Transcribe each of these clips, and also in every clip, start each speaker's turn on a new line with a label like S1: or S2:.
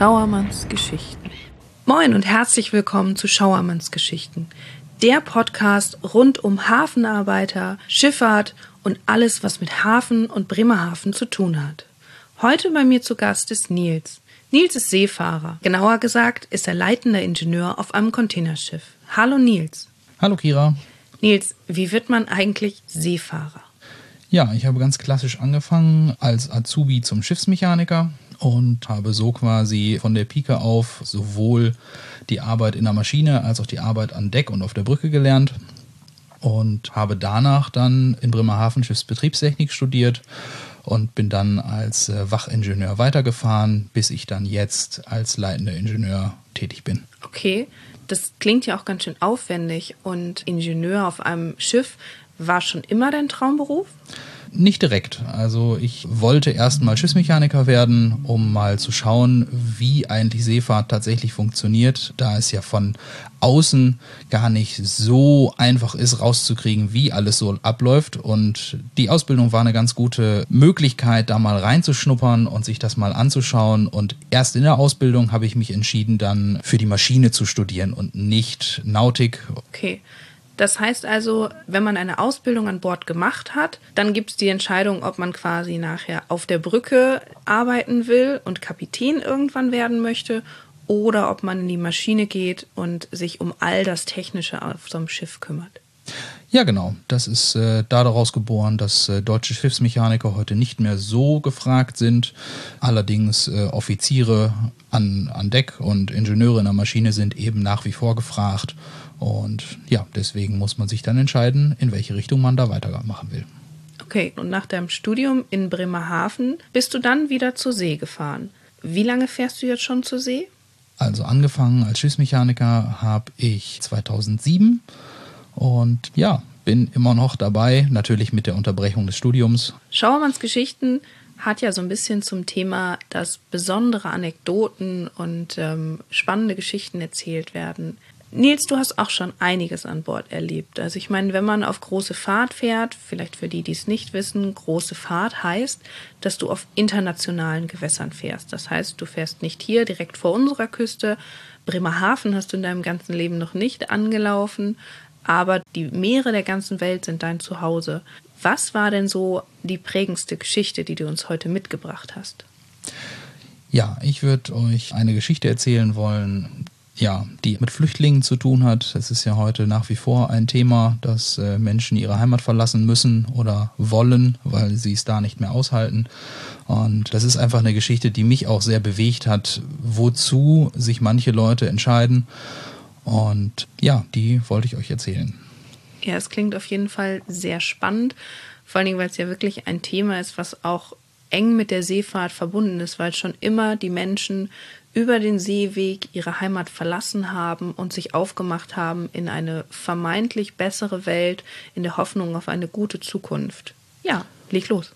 S1: Schauermanns Geschichten. Moin und herzlich willkommen zu Schauermanns Geschichten, der Podcast rund um Hafenarbeiter, Schifffahrt und alles, was mit Hafen und Bremerhaven zu tun hat. Heute bei mir zu Gast ist Nils. Nils ist Seefahrer. Genauer gesagt ist er leitender Ingenieur auf einem Containerschiff. Hallo Nils.
S2: Hallo Kira.
S1: Nils, wie wird man eigentlich Seefahrer?
S2: Ja, ich habe ganz klassisch angefangen als Azubi zum Schiffsmechaniker und habe so quasi von der Pike auf sowohl die Arbeit in der Maschine als auch die Arbeit an Deck und auf der Brücke gelernt und habe danach dann in Bremerhaven Schiffsbetriebstechnik studiert und bin dann als äh, Wachingenieur weitergefahren, bis ich dann jetzt als leitender Ingenieur tätig bin.
S1: Okay, das klingt ja auch ganz schön aufwendig und Ingenieur auf einem Schiff war schon immer dein Traumberuf?
S2: Nicht direkt. Also ich wollte erst mal Schiffsmechaniker werden, um mal zu schauen, wie eigentlich Seefahrt tatsächlich funktioniert, da es ja von außen gar nicht so einfach ist, rauszukriegen, wie alles so abläuft. Und die Ausbildung war eine ganz gute Möglichkeit, da mal reinzuschnuppern und sich das mal anzuschauen. Und erst in der Ausbildung habe ich mich entschieden, dann für die Maschine zu studieren und nicht Nautik.
S1: Okay. Das heißt also, wenn man eine Ausbildung an Bord gemacht hat, dann gibt es die Entscheidung, ob man quasi nachher auf der Brücke arbeiten will und Kapitän irgendwann werden möchte oder ob man in die Maschine geht und sich um all das Technische auf so einem Schiff kümmert.
S2: Ja, genau. Das ist äh, daraus geboren, dass äh, deutsche Schiffsmechaniker heute nicht mehr so gefragt sind. Allerdings äh, Offiziere an, an Deck und Ingenieure in der Maschine sind eben nach wie vor gefragt. Und ja, deswegen muss man sich dann entscheiden, in welche Richtung man da weitermachen will.
S1: Okay, und nach deinem Studium in Bremerhaven bist du dann wieder zur See gefahren. Wie lange fährst du jetzt schon zur See?
S2: Also angefangen als Schiffsmechaniker habe ich 2007 und ja, bin immer noch dabei, natürlich mit der Unterbrechung des Studiums.
S1: Schauermanns Geschichten hat ja so ein bisschen zum Thema, dass besondere Anekdoten und ähm, spannende Geschichten erzählt werden. Nils, du hast auch schon einiges an Bord erlebt. Also ich meine, wenn man auf große Fahrt fährt, vielleicht für die, die es nicht wissen, große Fahrt heißt, dass du auf internationalen Gewässern fährst. Das heißt, du fährst nicht hier direkt vor unserer Küste. Bremerhaven hast du in deinem ganzen Leben noch nicht angelaufen, aber die Meere der ganzen Welt sind dein Zuhause. Was war denn so die prägendste Geschichte, die du uns heute mitgebracht hast?
S2: Ja, ich würde euch eine Geschichte erzählen wollen, ja, die mit Flüchtlingen zu tun hat. Es ist ja heute nach wie vor ein Thema, dass äh, Menschen ihre Heimat verlassen müssen oder wollen, weil sie es da nicht mehr aushalten. Und das ist einfach eine Geschichte, die mich auch sehr bewegt hat, wozu sich manche Leute entscheiden. Und ja, die wollte ich euch erzählen.
S1: Ja, es klingt auf jeden Fall sehr spannend, vor allen Dingen, weil es ja wirklich ein Thema ist, was auch eng mit der Seefahrt verbunden ist, weil schon immer die Menschen über den Seeweg ihre Heimat verlassen haben und sich aufgemacht haben in eine vermeintlich bessere Welt in der Hoffnung auf eine gute Zukunft. Ja, leg los.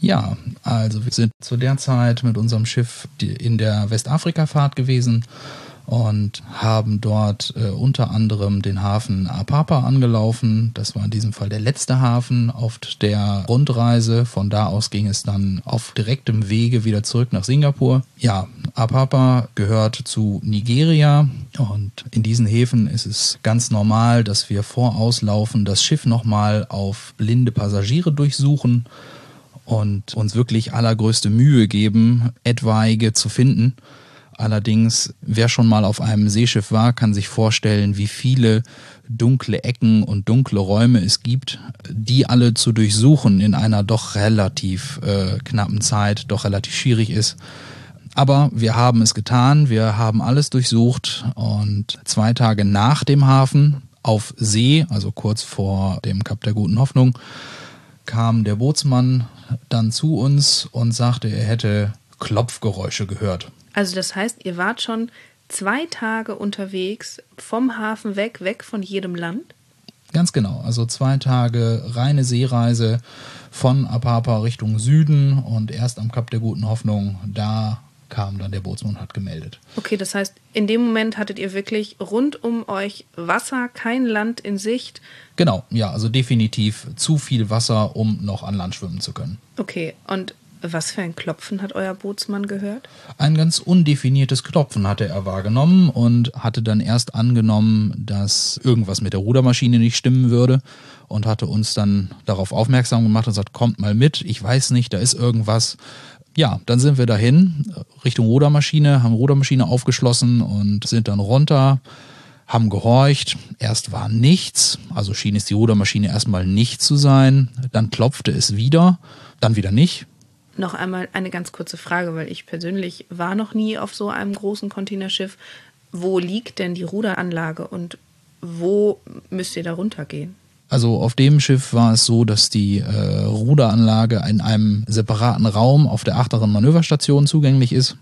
S2: Ja, also wir sind zu der Zeit mit unserem Schiff in der Westafrika-Fahrt gewesen und haben dort äh, unter anderem den Hafen Apapa angelaufen. Das war in diesem Fall der letzte Hafen auf der Rundreise. Von da aus ging es dann auf direktem Wege wieder zurück nach Singapur. Ja, Apapa gehört zu Nigeria und in diesen Häfen ist es ganz normal, dass wir vorauslaufen, das Schiff nochmal auf blinde Passagiere durchsuchen und uns wirklich allergrößte Mühe geben, etwaige zu finden. Allerdings, wer schon mal auf einem Seeschiff war, kann sich vorstellen, wie viele dunkle Ecken und dunkle Räume es gibt, die alle zu durchsuchen in einer doch relativ äh, knappen Zeit, doch relativ schwierig ist. Aber wir haben es getan, wir haben alles durchsucht und zwei Tage nach dem Hafen auf See, also kurz vor dem Kap der Guten Hoffnung, kam der Bootsmann dann zu uns und sagte, er hätte Klopfgeräusche gehört.
S1: Also das heißt, ihr wart schon zwei Tage unterwegs vom Hafen weg, weg von jedem Land?
S2: Ganz genau. Also zwei Tage reine Seereise von Apapa Richtung Süden und erst am Kap der Guten Hoffnung, da kam dann der Bootsmann und hat gemeldet.
S1: Okay, das heißt, in dem Moment hattet ihr wirklich rund um euch Wasser, kein Land in Sicht.
S2: Genau, ja, also definitiv zu viel Wasser, um noch an Land schwimmen zu können.
S1: Okay, und Was für ein Klopfen hat euer Bootsmann gehört?
S2: Ein ganz undefiniertes Klopfen hatte er wahrgenommen und hatte dann erst angenommen, dass irgendwas mit der Rudermaschine nicht stimmen würde und hatte uns dann darauf aufmerksam gemacht und gesagt, kommt mal mit, ich weiß nicht, da ist irgendwas. Ja, dann sind wir dahin, Richtung Rudermaschine, haben Rudermaschine aufgeschlossen und sind dann runter, haben gehorcht. Erst war nichts, also schien es die Rudermaschine erstmal nicht zu sein. Dann klopfte es wieder, dann wieder nicht.
S1: Noch einmal eine ganz kurze Frage, weil ich persönlich war noch nie auf so einem großen Containerschiff. Wo liegt denn die Ruderanlage und wo müsst ihr da runtergehen?
S2: Also auf dem Schiff war es so, dass die äh, Ruderanlage in einem separaten Raum auf der achteren Manöverstation zugänglich ist.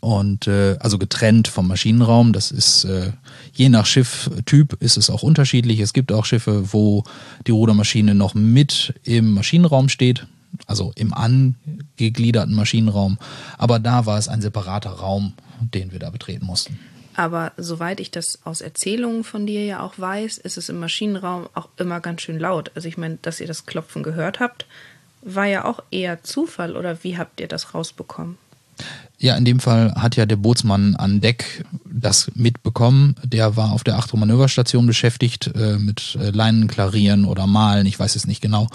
S2: Und äh, also getrennt vom Maschinenraum. Das ist äh, je nach Schifftyp ist es auch unterschiedlich. Es gibt auch Schiffe, wo die Rudermaschine noch mit im Maschinenraum steht, also im angegliederten Maschinenraum. Aber da war es ein separater Raum, den wir da betreten mussten.
S1: Aber soweit ich das aus Erzählungen von dir ja auch weiß, ist es im Maschinenraum auch immer ganz schön laut. Also ich meine, dass ihr das Klopfen gehört habt, war ja auch eher Zufall oder wie habt ihr das rausbekommen?
S2: Ja, in dem Fall hat ja der Bootsmann an Deck das mitbekommen. Der war auf der Achtung Manöverstation beschäftigt äh, mit äh, Leinen klarieren oder malen, ich weiß es nicht genau.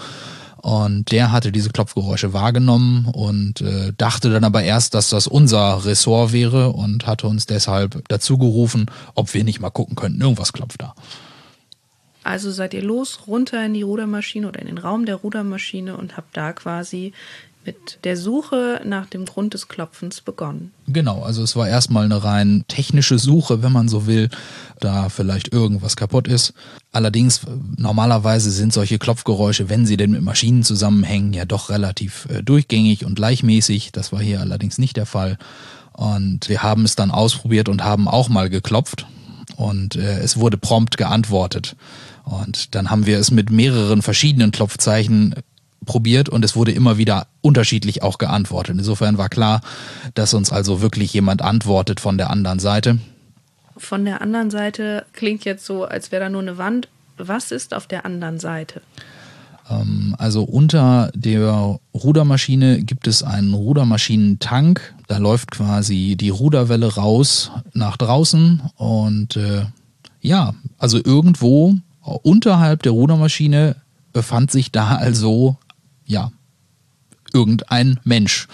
S2: Und der hatte diese Klopfgeräusche wahrgenommen und äh, dachte dann aber erst, dass das unser Ressort wäre und hatte uns deshalb dazu gerufen, ob wir nicht mal gucken könnten. Irgendwas klopft da.
S1: Also seid ihr los, runter in die Rudermaschine oder in den Raum der Rudermaschine und habt da quasi mit der Suche nach dem Grund des Klopfens begonnen.
S2: Genau, also es war erstmal eine rein technische Suche, wenn man so will, da vielleicht irgendwas kaputt ist. Allerdings, normalerweise sind solche Klopfgeräusche, wenn sie denn mit Maschinen zusammenhängen, ja doch relativ äh, durchgängig und gleichmäßig. Das war hier allerdings nicht der Fall. Und wir haben es dann ausprobiert und haben auch mal geklopft. Und äh, es wurde prompt geantwortet. Und dann haben wir es mit mehreren verschiedenen Klopfzeichen probiert und es wurde immer wieder unterschiedlich auch geantwortet. Insofern war klar, dass uns also wirklich jemand antwortet von der anderen Seite.
S1: Von der anderen Seite klingt jetzt so, als wäre da nur eine Wand. Was ist auf der anderen Seite?
S2: Ähm, also unter der Rudermaschine gibt es einen Rudermaschinentank. Da läuft quasi die Ruderwelle raus nach draußen und äh, ja, also irgendwo unterhalb der Rudermaschine befand sich da also ja, irgendein Mensch.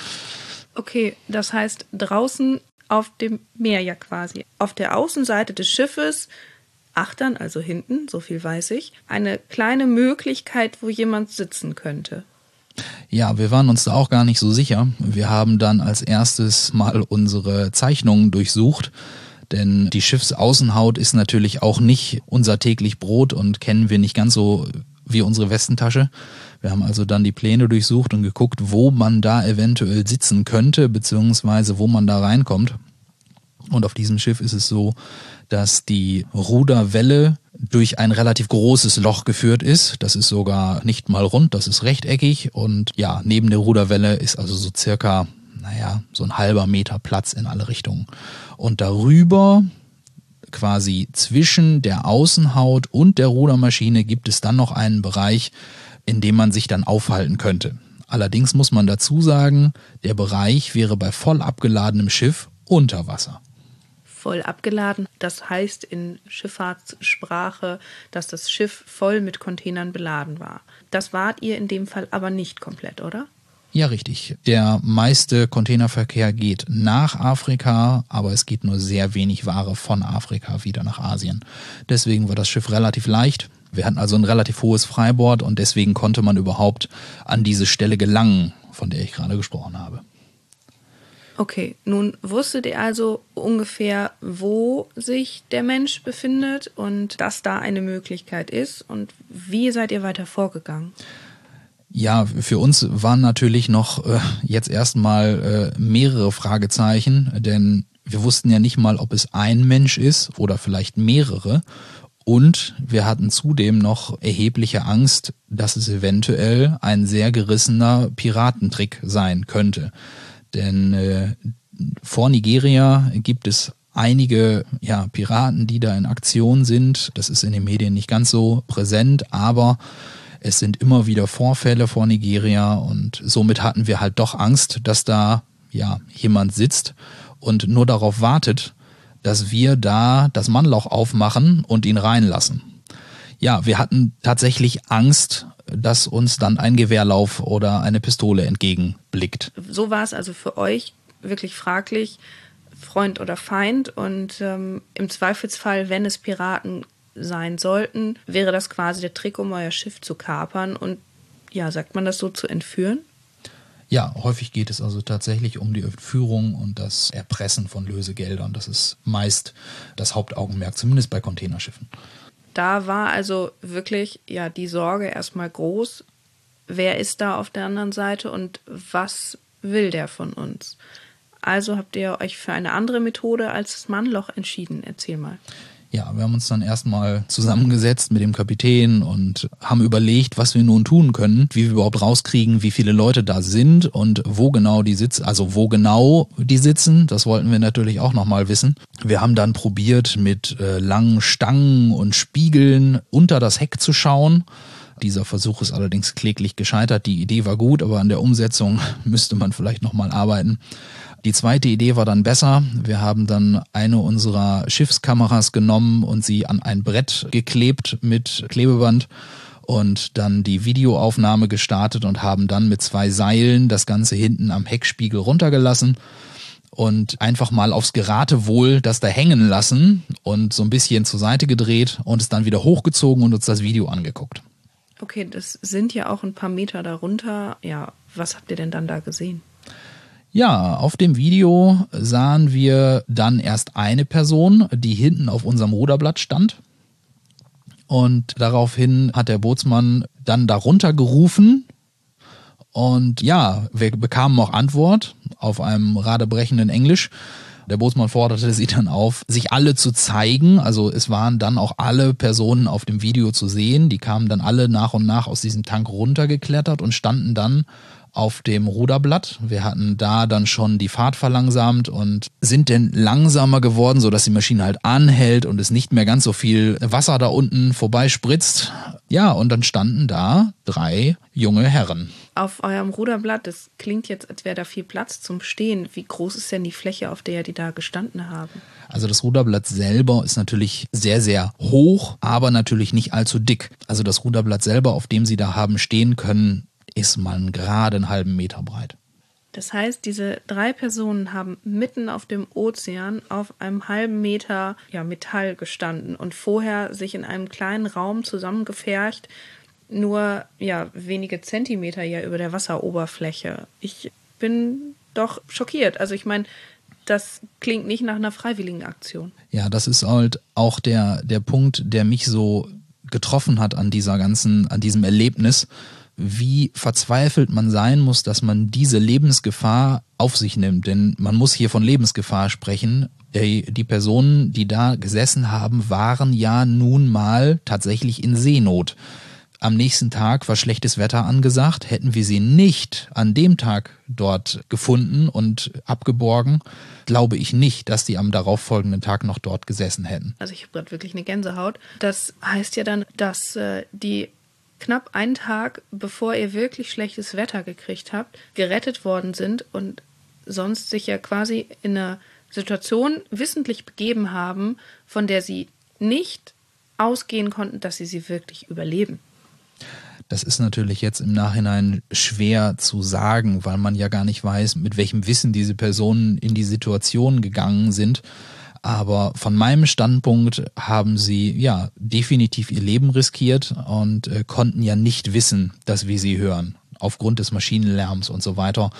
S1: Okay, das heißt draußen auf dem Meer ja quasi. Auf der Außenseite des Schiffes, achtern, also hinten, so viel weiß ich, eine kleine Möglichkeit, wo jemand sitzen könnte.
S2: Ja, wir waren uns da auch gar nicht so sicher. Wir haben dann als erstes mal unsere Zeichnungen durchsucht, denn die Schiffsaußenhaut ist natürlich auch nicht unser täglich Brot und kennen wir nicht ganz so wie unsere Westentasche. Wir haben also dann die Pläne durchsucht und geguckt, wo man da eventuell sitzen könnte, beziehungsweise wo man da reinkommt. Und auf diesem Schiff ist es so, dass die Ruderwelle durch ein relativ großes Loch geführt ist. Das ist sogar nicht mal rund, das ist rechteckig. Und ja, neben der Ruderwelle ist also so circa, naja, so ein halber Meter Platz in alle Richtungen. Und darüber quasi zwischen der Außenhaut und der Rudermaschine gibt es dann noch einen Bereich, in dem man sich dann aufhalten könnte. Allerdings muss man dazu sagen, der Bereich wäre bei voll abgeladenem Schiff unter Wasser.
S1: Voll abgeladen, das heißt in Schifffahrtssprache, dass das Schiff voll mit Containern beladen war. Das wart ihr in dem Fall aber nicht komplett, oder?
S2: Ja, richtig. Der meiste Containerverkehr geht nach Afrika, aber es geht nur sehr wenig Ware von Afrika wieder nach Asien. Deswegen war das Schiff relativ leicht. Wir hatten also ein relativ hohes Freibord und deswegen konnte man überhaupt an diese Stelle gelangen, von der ich gerade gesprochen habe.
S1: Okay, nun wusstet ihr also ungefähr, wo sich der Mensch befindet und dass da eine Möglichkeit ist und wie seid ihr weiter vorgegangen?
S2: Ja, für uns waren natürlich noch äh, jetzt erstmal äh, mehrere Fragezeichen, denn wir wussten ja nicht mal, ob es ein Mensch ist oder vielleicht mehrere. Und wir hatten zudem noch erhebliche Angst, dass es eventuell ein sehr gerissener Piratentrick sein könnte. Denn äh, vor Nigeria gibt es einige ja, Piraten, die da in Aktion sind. Das ist in den Medien nicht ganz so präsent, aber Es sind immer wieder Vorfälle vor Nigeria und somit hatten wir halt doch Angst, dass da ja jemand sitzt und nur darauf wartet, dass wir da das Mannloch aufmachen und ihn reinlassen. Ja, wir hatten tatsächlich Angst, dass uns dann ein Gewehrlauf oder eine Pistole entgegenblickt.
S1: So war es also für euch wirklich fraglich, Freund oder Feind. Und ähm, im Zweifelsfall, wenn es Piraten sein sollten, wäre das quasi der Trick, um euer Schiff zu kapern und ja, sagt man das so, zu entführen?
S2: Ja, häufig geht es also tatsächlich um die Entführung und das Erpressen von Lösegeldern. Das ist meist das Hauptaugenmerk, zumindest bei Containerschiffen.
S1: Da war also wirklich ja die Sorge erstmal groß. Wer ist da auf der anderen Seite und was will der von uns? Also habt ihr euch für eine andere Methode als das Mannloch entschieden. Erzähl mal.
S2: Ja, wir haben uns dann erstmal zusammengesetzt mit dem Kapitän und haben überlegt, was wir nun tun können, wie wir überhaupt rauskriegen, wie viele Leute da sind und wo genau die sitzen, also wo genau die sitzen. Das wollten wir natürlich auch nochmal wissen. Wir haben dann probiert, mit äh, langen Stangen und Spiegeln unter das Heck zu schauen. Dieser Versuch ist allerdings kläglich gescheitert. Die Idee war gut, aber an der Umsetzung müsste man vielleicht nochmal arbeiten. Die zweite Idee war dann besser. Wir haben dann eine unserer Schiffskameras genommen und sie an ein Brett geklebt mit Klebeband und dann die Videoaufnahme gestartet und haben dann mit zwei Seilen das Ganze hinten am Heckspiegel runtergelassen und einfach mal aufs Geratewohl das da hängen lassen und so ein bisschen zur Seite gedreht und es dann wieder hochgezogen und uns das Video angeguckt.
S1: Okay, das sind ja auch ein paar Meter darunter. Ja, was habt ihr denn dann da gesehen?
S2: Ja, auf dem Video sahen wir dann erst eine Person, die hinten auf unserem Ruderblatt stand. Und daraufhin hat der Bootsmann dann darunter gerufen. Und ja, wir bekamen auch Antwort auf einem radebrechenden Englisch. Der Bootsmann forderte sie dann auf, sich alle zu zeigen. Also es waren dann auch alle Personen auf dem Video zu sehen. Die kamen dann alle nach und nach aus diesem Tank runtergeklettert und standen dann auf dem Ruderblatt. Wir hatten da dann schon die Fahrt verlangsamt und sind denn langsamer geworden, sodass die Maschine halt anhält und es nicht mehr ganz so viel Wasser da unten vorbeispritzt. Ja, und dann standen da drei junge Herren.
S1: Auf eurem Ruderblatt, das klingt jetzt, als wäre da viel Platz zum Stehen. Wie groß ist denn die Fläche, auf der die da gestanden haben?
S2: Also das Ruderblatt selber ist natürlich sehr, sehr hoch, aber natürlich nicht allzu dick. Also das Ruderblatt selber, auf dem sie da haben stehen können, ist man gerade einen halben Meter breit.
S1: Das heißt, diese drei Personen haben mitten auf dem Ozean auf einem halben Meter ja, Metall gestanden und vorher sich in einem kleinen Raum zusammengefercht, nur ja wenige Zentimeter ja über der Wasseroberfläche. Ich bin doch schockiert. Also ich meine, das klingt nicht nach einer freiwilligen Aktion.
S2: Ja, das ist halt auch der, der Punkt, der mich so getroffen hat an dieser ganzen, an diesem Erlebnis wie verzweifelt man sein muss, dass man diese Lebensgefahr auf sich nimmt. Denn man muss hier von Lebensgefahr sprechen. Die Personen, die da gesessen haben, waren ja nun mal tatsächlich in Seenot. Am nächsten Tag war schlechtes Wetter angesagt. Hätten wir sie nicht an dem Tag dort gefunden und abgeborgen, glaube ich nicht, dass die am darauffolgenden Tag noch dort gesessen hätten.
S1: Also ich habe gerade wirklich eine Gänsehaut. Das heißt ja dann, dass äh, die knapp einen Tag, bevor ihr wirklich schlechtes Wetter gekriegt habt, gerettet worden sind und sonst sich ja quasi in einer Situation wissentlich begeben haben, von der sie nicht ausgehen konnten, dass sie sie wirklich überleben.
S2: Das ist natürlich jetzt im Nachhinein schwer zu sagen, weil man ja gar nicht weiß, mit welchem Wissen diese Personen in die Situation gegangen sind. Aber von meinem Standpunkt haben sie ja definitiv ihr Leben riskiert und äh, konnten ja nicht wissen, dass wir sie hören. Aufgrund des Maschinenlärms und so weiter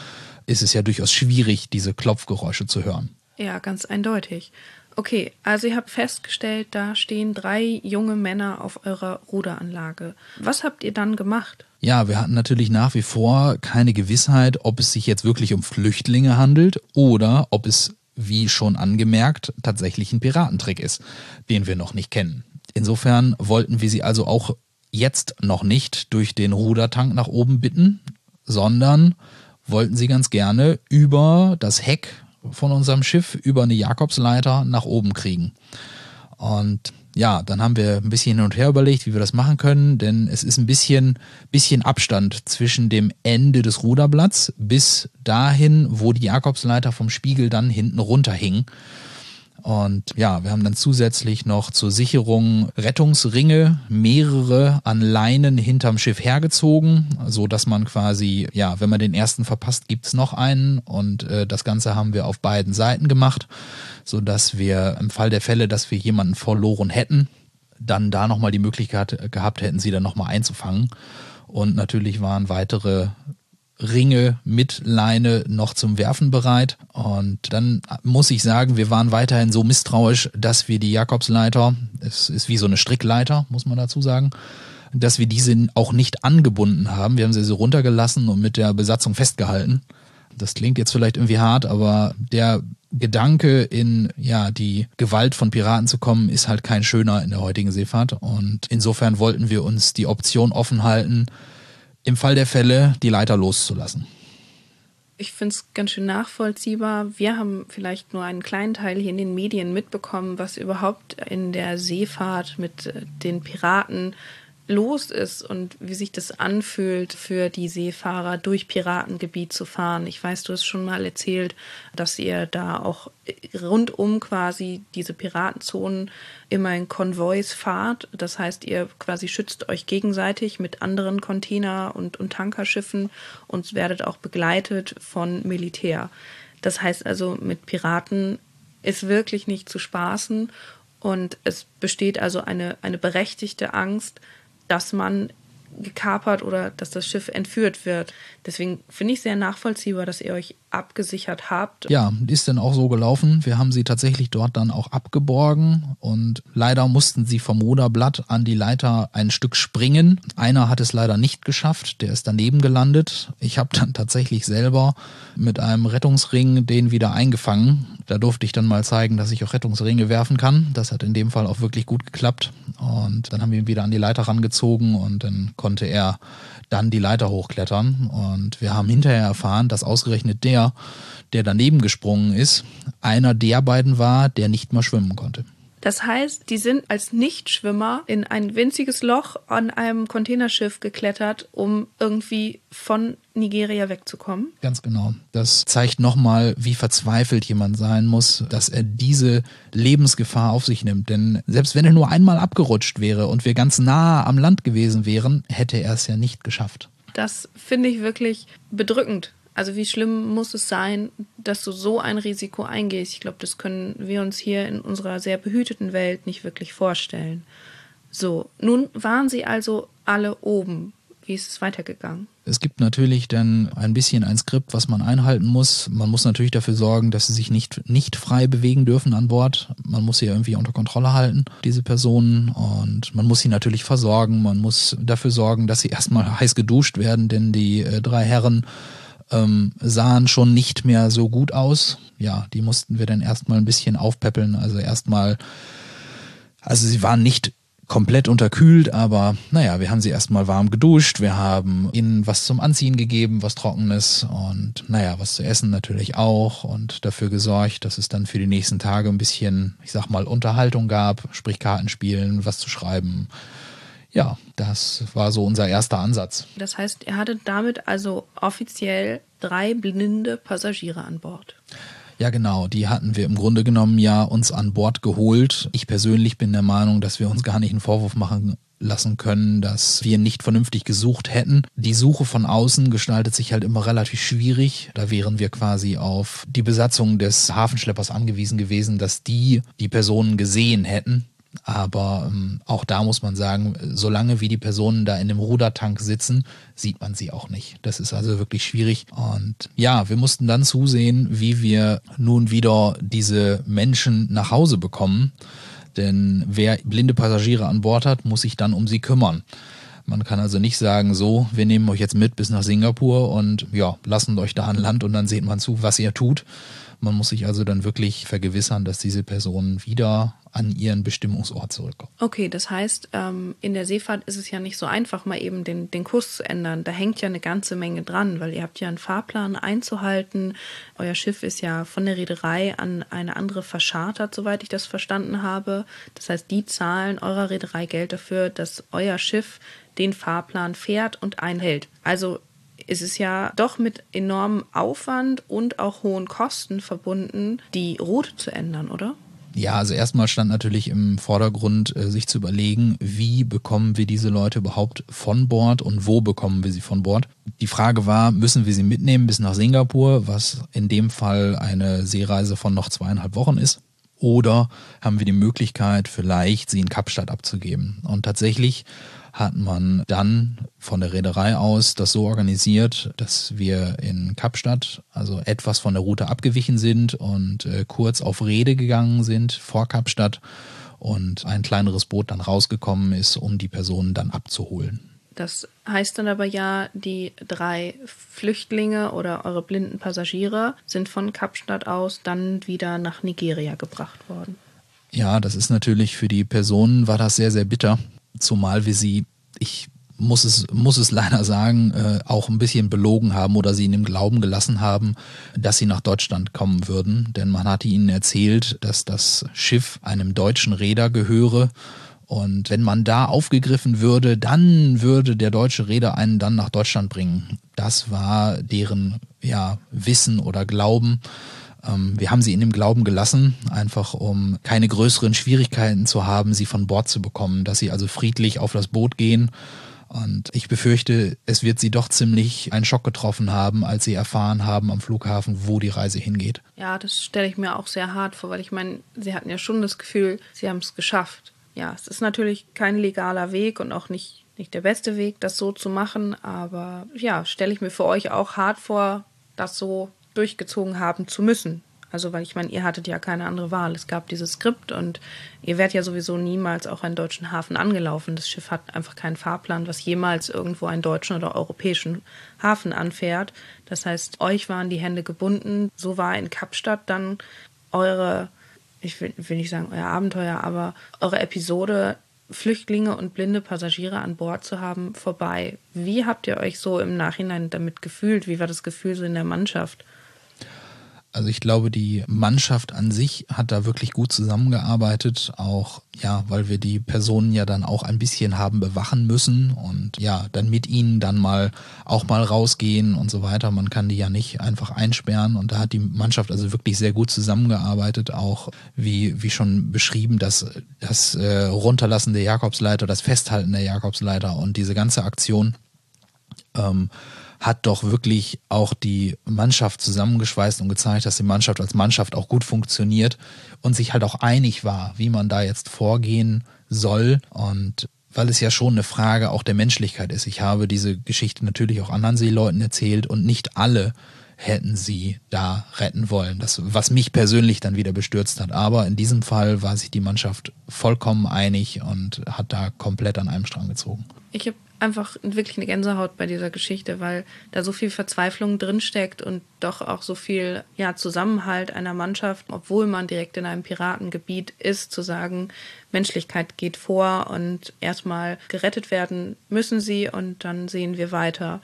S2: ist es ja durchaus schwierig, diese Klopfgeräusche zu hören.
S1: Ja, ganz eindeutig. Okay, also ihr habt festgestellt, da stehen drei junge Männer auf eurer Ruderanlage. Was habt ihr dann gemacht?
S2: Ja, wir hatten natürlich nach wie vor keine Gewissheit, ob es sich jetzt wirklich um Flüchtlinge handelt oder ob es wie schon angemerkt, tatsächlich ein Piratentrick ist, den wir noch nicht kennen. Insofern wollten wir sie also auch jetzt noch nicht durch den Rudertank nach oben bitten, sondern wollten sie ganz gerne über das Heck von unserem Schiff, über eine Jakobsleiter nach oben kriegen. Und ja, dann haben wir ein bisschen hin und her überlegt, wie wir das machen können, denn es ist ein bisschen, bisschen Abstand zwischen dem Ende des Ruderblatts bis dahin, wo die Jakobsleiter vom Spiegel dann hinten runterhing. Und ja, wir haben dann zusätzlich noch zur Sicherung Rettungsringe, mehrere an Leinen hinterm Schiff hergezogen, so dass man quasi, ja, wenn man den ersten verpasst, gibt's noch einen. Und äh, das Ganze haben wir auf beiden Seiten gemacht, so dass wir im Fall der Fälle, dass wir jemanden verloren hätten, dann da nochmal die Möglichkeit gehabt hätten, sie dann nochmal einzufangen. Und natürlich waren weitere Ringe mit Leine noch zum Werfen bereit. Und dann muss ich sagen, wir waren weiterhin so misstrauisch, dass wir die Jakobsleiter, es ist wie so eine Strickleiter, muss man dazu sagen, dass wir diese auch nicht angebunden haben. Wir haben sie so runtergelassen und mit der Besatzung festgehalten. Das klingt jetzt vielleicht irgendwie hart, aber der Gedanke in ja die Gewalt von Piraten zu kommen, ist halt kein schöner in der heutigen Seefahrt. Und insofern wollten wir uns die Option offen halten, im Fall der Fälle die Leiter loszulassen.
S1: Ich finde es ganz schön nachvollziehbar. Wir haben vielleicht nur einen kleinen Teil hier in den Medien mitbekommen, was überhaupt in der Seefahrt mit äh, den Piraten los ist und wie sich das anfühlt für die Seefahrer durch Piratengebiet zu fahren. Ich weiß, du hast schon mal erzählt, dass ihr da auch rundum quasi diese Piratenzonen immer in Konvois fahrt. Das heißt, ihr quasi schützt euch gegenseitig mit anderen Container- und, und Tankerschiffen und werdet auch begleitet von Militär. Das heißt also, mit Piraten ist wirklich nicht zu spaßen und es besteht also eine, eine berechtigte Angst, dass man gekapert oder dass das Schiff entführt wird. Deswegen finde ich sehr nachvollziehbar, dass ihr euch abgesichert habt.
S2: Ja, ist dann auch so gelaufen. Wir haben sie tatsächlich dort dann auch abgeborgen und leider mussten sie vom Ruderblatt an die Leiter ein Stück springen. Einer hat es leider nicht geschafft, der ist daneben gelandet. Ich habe dann tatsächlich selber mit einem Rettungsring den wieder eingefangen. Da durfte ich dann mal zeigen, dass ich auch Rettungsringe werfen kann. Das hat in dem Fall auch wirklich gut geklappt. Und dann haben wir ihn wieder an die Leiter rangezogen und dann konnte er dann die Leiter hochklettern. Und wir haben hinterher erfahren, dass ausgerechnet der, der daneben gesprungen ist, einer der beiden war, der nicht mal schwimmen konnte.
S1: Das heißt, die sind als Nichtschwimmer in ein winziges Loch an einem Containerschiff geklettert, um irgendwie von Nigeria wegzukommen.
S2: Ganz genau. Das zeigt nochmal, wie verzweifelt jemand sein muss, dass er diese Lebensgefahr auf sich nimmt. Denn selbst wenn er nur einmal abgerutscht wäre und wir ganz nah am Land gewesen wären, hätte er es ja nicht geschafft.
S1: Das finde ich wirklich bedrückend. Also wie schlimm muss es sein, dass du so ein Risiko eingehst? Ich glaube, das können wir uns hier in unserer sehr behüteten Welt nicht wirklich vorstellen. So, nun waren sie also alle oben. Wie ist es weitergegangen?
S2: Es gibt natürlich dann ein bisschen ein Skript, was man einhalten muss. Man muss natürlich dafür sorgen, dass sie sich nicht, nicht frei bewegen dürfen an Bord. Man muss sie irgendwie unter Kontrolle halten, diese Personen. Und man muss sie natürlich versorgen. Man muss dafür sorgen, dass sie erstmal heiß geduscht werden, denn die äh, drei Herren ähm, sahen schon nicht mehr so gut aus. Ja, die mussten wir dann erstmal ein bisschen aufpäppeln. Also erstmal, also sie waren nicht komplett unterkühlt, aber naja, wir haben sie erstmal warm geduscht, wir haben ihnen was zum Anziehen gegeben, was Trockenes und naja, was zu essen natürlich auch und dafür gesorgt, dass es dann für die nächsten Tage ein bisschen, ich sag mal, Unterhaltung gab, sprich Kartenspielen, was zu schreiben, ja, das war so unser erster Ansatz.
S1: Das heißt, ihr hattet damit also offiziell drei blinde Passagiere an Bord.
S2: Ja, genau. Die hatten wir im Grunde genommen ja uns an Bord geholt. Ich persönlich bin der Meinung, dass wir uns gar nicht einen Vorwurf machen lassen können, dass wir nicht vernünftig gesucht hätten. Die Suche von außen gestaltet sich halt immer relativ schwierig. Da wären wir quasi auf die Besatzung des Hafenschleppers angewiesen gewesen, dass die die Personen gesehen hätten aber ähm, auch da muss man sagen, solange wie die Personen da in dem Rudertank sitzen, sieht man sie auch nicht. Das ist also wirklich schwierig. Und ja, wir mussten dann zusehen, wie wir nun wieder diese Menschen nach Hause bekommen. Denn wer blinde Passagiere an Bord hat, muss sich dann um sie kümmern. Man kann also nicht sagen, so, wir nehmen euch jetzt mit bis nach Singapur und ja, lassen euch da an Land und dann seht man zu, was ihr tut Man muss sich also dann wirklich vergewissern, dass diese Personen wieder an ihren Bestimmungsort zurückkommen.
S1: Okay, das heißt, ähm, in der Seefahrt ist es ja nicht so einfach, mal eben den, den Kurs zu ändern. Da hängt ja eine ganze Menge dran, weil ihr habt ja einen Fahrplan einzuhalten. Euer Schiff ist ja von der Reederei an eine andere verschartert, soweit ich das verstanden habe. Das heißt, die zahlen eurer Reederei Geld dafür, dass euer Schiff den Fahrplan fährt und einhält. Also ist es ja doch mit enormem Aufwand und auch hohen Kosten verbunden, die Route zu ändern, oder?
S2: Ja, also erstmal stand natürlich im Vordergrund, äh, sich zu überlegen, wie bekommen wir diese Leute überhaupt von Bord und wo bekommen wir sie von Bord. Die Frage war, müssen wir sie mitnehmen bis nach Singapur, was in dem Fall eine Seereise von noch zweieinhalb Wochen ist. Oder haben wir die Möglichkeit, vielleicht sie in Kapstadt abzugeben? Und tatsächlich hat man dann von der Reederei aus das so organisiert, dass wir in Kapstadt also etwas von der Route abgewichen sind und äh, kurz auf Rede gegangen sind vor Kapstadt und ein kleineres Boot dann rausgekommen ist, um die Personen dann abzuholen.
S1: Das heißt dann aber ja, die drei Flüchtlinge oder eure blinden Passagiere sind von Kapstadt aus dann wieder nach Nigeria gebracht worden.
S2: Ja, das ist natürlich für die Personen war das sehr, sehr bitter, zumal wir sie, ich muss es, muss es leider sagen, äh, auch ein bisschen belogen haben oder sie in dem Glauben gelassen haben, dass sie nach Deutschland kommen würden. Denn man hatte ihnen erzählt, dass das Schiff einem deutschen Räder gehöre. Und wenn man da aufgegriffen würde, dann würde der deutsche Räder einen dann nach Deutschland bringen. Das war deren ja, Wissen oder Glauben. Ähm, wir haben sie in dem Glauben gelassen, einfach um keine größeren Schwierigkeiten zu haben, sie von Bord zu bekommen, dass sie also friedlich auf das Boot gehen. Und ich befürchte, es wird sie doch ziemlich einen Schock getroffen haben, als sie erfahren haben am Flughafen, wo die Reise hingeht.
S1: Ja, das stelle ich mir auch sehr hart vor, weil ich meine, sie hatten ja schon das Gefühl, sie haben es geschafft. Ja, es ist natürlich kein legaler Weg und auch nicht, nicht der beste Weg, das so zu machen, aber ja, stelle ich mir für euch auch hart vor, das so durchgezogen haben zu müssen. Also, weil ich meine, ihr hattet ja keine andere Wahl. Es gab dieses Skript und ihr wärt ja sowieso niemals auch einen deutschen Hafen angelaufen. Das Schiff hat einfach keinen Fahrplan, was jemals irgendwo einen deutschen oder europäischen Hafen anfährt. Das heißt, euch waren die Hände gebunden. So war in Kapstadt dann eure, ich will, will nicht sagen euer Abenteuer, aber eure Episode Flüchtlinge und blinde Passagiere an Bord zu haben, vorbei. Wie habt ihr euch so im Nachhinein damit gefühlt? Wie war das Gefühl so in der Mannschaft?
S2: Also ich glaube, die Mannschaft an sich hat da wirklich gut zusammengearbeitet, auch ja, weil wir die Personen ja dann auch ein bisschen haben bewachen müssen und ja, dann mit ihnen dann mal auch mal rausgehen und so weiter. Man kann die ja nicht einfach einsperren und da hat die Mannschaft also wirklich sehr gut zusammengearbeitet, auch wie, wie schon beschrieben, das, das äh, Runterlassen der Jakobsleiter, das Festhalten der Jakobsleiter und diese ganze Aktion. Ähm, hat doch wirklich auch die Mannschaft zusammengeschweißt und gezeigt, dass die Mannschaft als Mannschaft auch gut funktioniert und sich halt auch einig war, wie man da jetzt vorgehen soll. Und weil es ja schon eine Frage auch der Menschlichkeit ist. Ich habe diese Geschichte natürlich auch anderen Seeleuten erzählt und nicht alle hätten sie da retten wollen. Das, was mich persönlich dann wieder bestürzt hat. Aber in diesem Fall war sich die Mannschaft vollkommen einig und hat da komplett an einem Strang gezogen.
S1: Ich habe einfach wirklich eine Gänsehaut bei dieser Geschichte, weil da so viel Verzweiflung drinsteckt und doch auch so viel ja, Zusammenhalt einer Mannschaft, obwohl man direkt in einem Piratengebiet ist, zu sagen, Menschlichkeit geht vor und erstmal gerettet werden müssen sie und dann sehen wir weiter.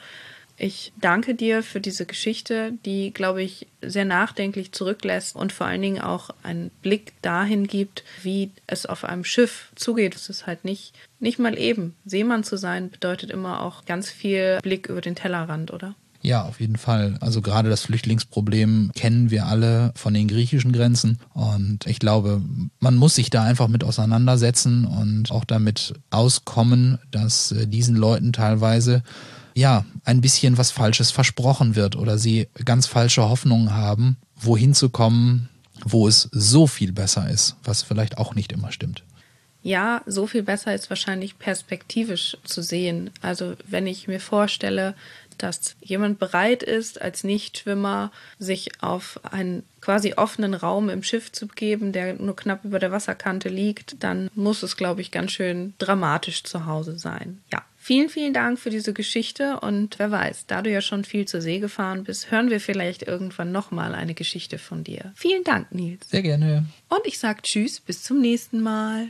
S1: Ich danke dir für diese Geschichte, die, glaube ich, sehr nachdenklich zurücklässt und vor allen Dingen auch einen Blick dahin gibt, wie es auf einem Schiff zugeht. Es ist halt nicht, nicht mal eben. Seemann zu sein bedeutet immer auch ganz viel Blick über den Tellerrand, oder?
S2: Ja, auf jeden Fall. Also gerade das Flüchtlingsproblem kennen wir alle von den griechischen Grenzen. Und ich glaube, man muss sich da einfach mit auseinandersetzen und auch damit auskommen, dass äh, diesen Leuten teilweise ja, ein bisschen was Falsches versprochen wird oder sie ganz falsche Hoffnungen haben, wohin zu kommen, wo es so viel besser ist, was vielleicht auch nicht immer stimmt.
S1: Ja, so viel besser ist wahrscheinlich perspektivisch zu sehen. Also wenn ich mir vorstelle, dass jemand bereit ist, als Nichtschwimmer sich auf einen quasi offenen Raum im Schiff zu begeben, der nur knapp über der Wasserkante liegt, dann muss es, glaube ich, ganz schön dramatisch zu Hause sein. Ja, Vielen, vielen Dank für diese Geschichte und wer weiß, da du ja schon viel zur See gefahren bist, hören wir vielleicht irgendwann nochmal eine Geschichte von dir. Vielen Dank, Nils.
S2: Sehr gerne.
S1: Und ich sage Tschüss, bis zum nächsten Mal.